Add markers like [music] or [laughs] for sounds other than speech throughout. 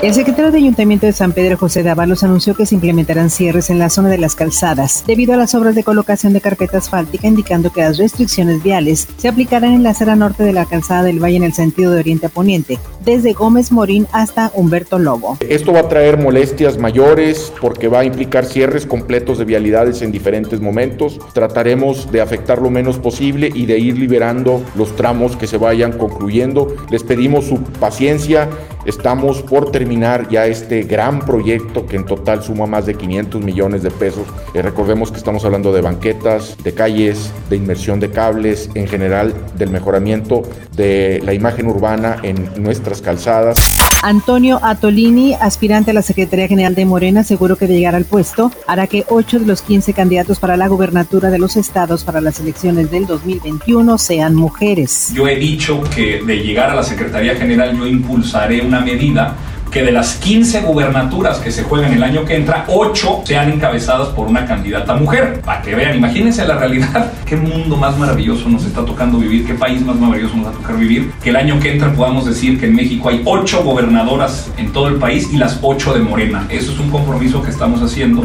El secretario de Ayuntamiento de San Pedro, José Dávalos, anunció que se implementarán cierres en la zona de las calzadas debido a las obras de colocación de carpeta asfáltica, indicando que las restricciones viales se aplicarán en la acera norte de la calzada del Valle en el sentido de oriente a poniente, desde Gómez Morín hasta Humberto Lobo. Esto va a traer molestias mayores porque va a implicar cierres completos de vialidades en diferentes momentos. Trataremos de afectar lo menos posible y de ir liberando los tramos que se vayan concluyendo. Les pedimos su paciencia. Estamos por terminar ya este gran proyecto que en total suma más de 500 millones de pesos. Eh, recordemos que estamos hablando de banquetas, de calles, de inmersión de cables, en general del mejoramiento de la imagen urbana en nuestras calzadas. Antonio Atolini, aspirante a la Secretaría General de Morena, aseguró que de llegar al puesto hará que 8 de los 15 candidatos para la gubernatura de los estados para las elecciones del 2021 sean mujeres. Yo he dicho que de llegar a la Secretaría General yo impulsaré una medida que de las 15 gubernaturas que se juegan el año que entra, 8 sean encabezadas por una candidata mujer. Para que vean, imagínense la realidad. [laughs] Qué mundo más maravilloso nos está tocando vivir, qué país más maravilloso nos va a tocar vivir. Que el año que entra podamos decir que en México hay 8 gobernadoras en todo el país y las 8 de Morena. Eso es un compromiso que estamos haciendo.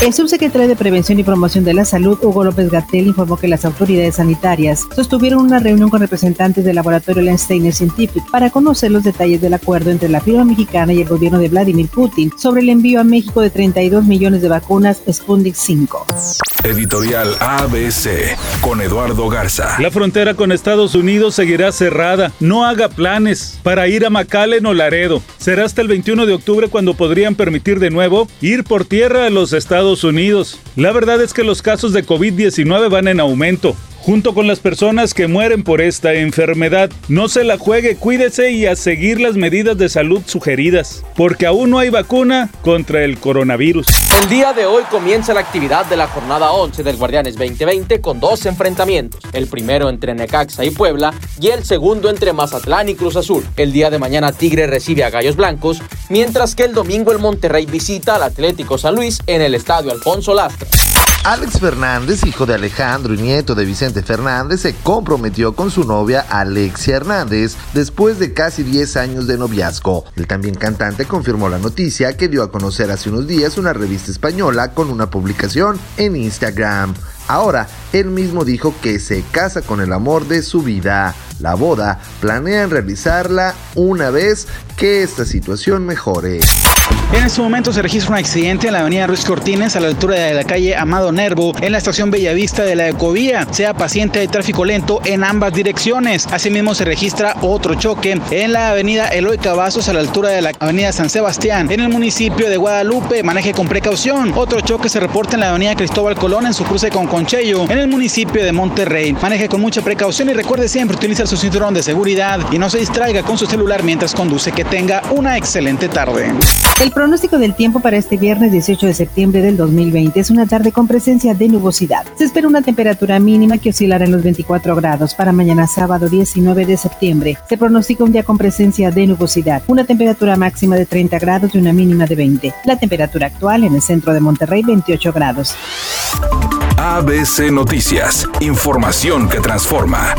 El subsecretario de Prevención y Promoción de la Salud, Hugo López Gatel, informó que las autoridades sanitarias sostuvieron una reunión con representantes del laboratorio Lensteiner Scientific para conocer los detalles del acuerdo entre la firma mexicana y el gobierno de Vladimir Putin sobre el envío a México de 32 millones de vacunas Sputnik 5. Editorial ABC con Eduardo Garza. La frontera con Estados Unidos seguirá cerrada. No haga planes para ir a McAllen o Laredo. Será hasta el 21 de octubre cuando podrían permitir de nuevo ir por tierra a los Estados Unidos. La verdad es que los casos de COVID-19 van en aumento junto con las personas que mueren por esta enfermedad. No se la juegue, cuídese y a seguir las medidas de salud sugeridas, porque aún no hay vacuna contra el coronavirus. El día de hoy comienza la actividad de la jornada 11 del Guardianes 2020 con dos enfrentamientos, el primero entre Necaxa y Puebla y el segundo entre Mazatlán y Cruz Azul. El día de mañana Tigre recibe a Gallos Blancos, mientras que el domingo el Monterrey visita al Atlético San Luis en el Estadio Alfonso Lastra. Alex Fernández, hijo de Alejandro y nieto de Fernández, se comprometió con su novia Alexia Hernández después de casi 10 años de noviazgo. El también cantante confirmó la noticia que dio a conocer hace unos días una revista española con una publicación en Instagram. Ahora, él mismo dijo que se casa con el amor de su vida. La boda planean realizarla una vez que esta situación mejore. En este momento se registra un accidente en la avenida Ruiz Cortines a la altura de la calle Amado Nervo en la estación Bellavista de la Ecovía. Sea paciente de tráfico lento en ambas direcciones. Asimismo se registra otro choque en la avenida Eloy Cavazos a la altura de la avenida San Sebastián en el municipio de Guadalupe. Maneje con precaución. Otro choque se reporta en la avenida Cristóbal Colón en su cruce con Conchello en el municipio de Monterrey. Maneje con mucha precaución y recuerde siempre utilizar su cinturón de seguridad y no se distraiga con su celular mientras conduce. Que tenga una excelente tarde. El pronóstico del tiempo para este viernes 18 de septiembre del 2020 es una tarde con presencia de nubosidad. Se espera una temperatura mínima que oscilará en los 24 grados. Para mañana sábado 19 de septiembre se pronostica un día con presencia de nubosidad, una temperatura máxima de 30 grados y una mínima de 20. La temperatura actual en el centro de Monterrey 28 grados. ABC Noticias, información que transforma.